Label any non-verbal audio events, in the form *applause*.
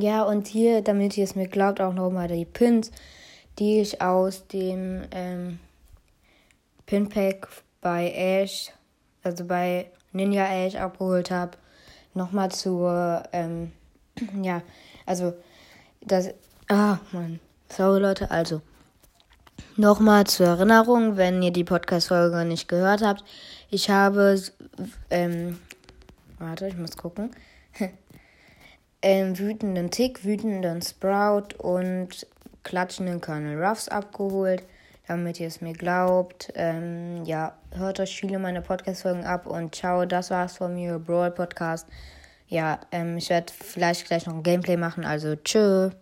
Ja, und hier, damit ihr es mir glaubt, auch nochmal die Pins, die ich aus dem ähm, Pinpack bei Ash, also bei Ninja Ash abgeholt habe. Nochmal zur, ähm, *clears throat* ja, also das, ah, Mann, sorry Leute, also nochmal zur Erinnerung, wenn ihr die Podcast-Folge nicht gehört habt. Ich habe, ähm, warte, ich muss gucken. *laughs* ähm, wütenden Tick, wütenden Sprout und klatschenden Colonel Ruffs abgeholt, damit ihr es mir glaubt. Ähm, ja, hört euch viele meiner Podcast-Folgen ab und ciao, das war's von mir, Brawl Podcast. Ja, ähm, ich werde vielleicht gleich noch ein Gameplay machen, also tschö.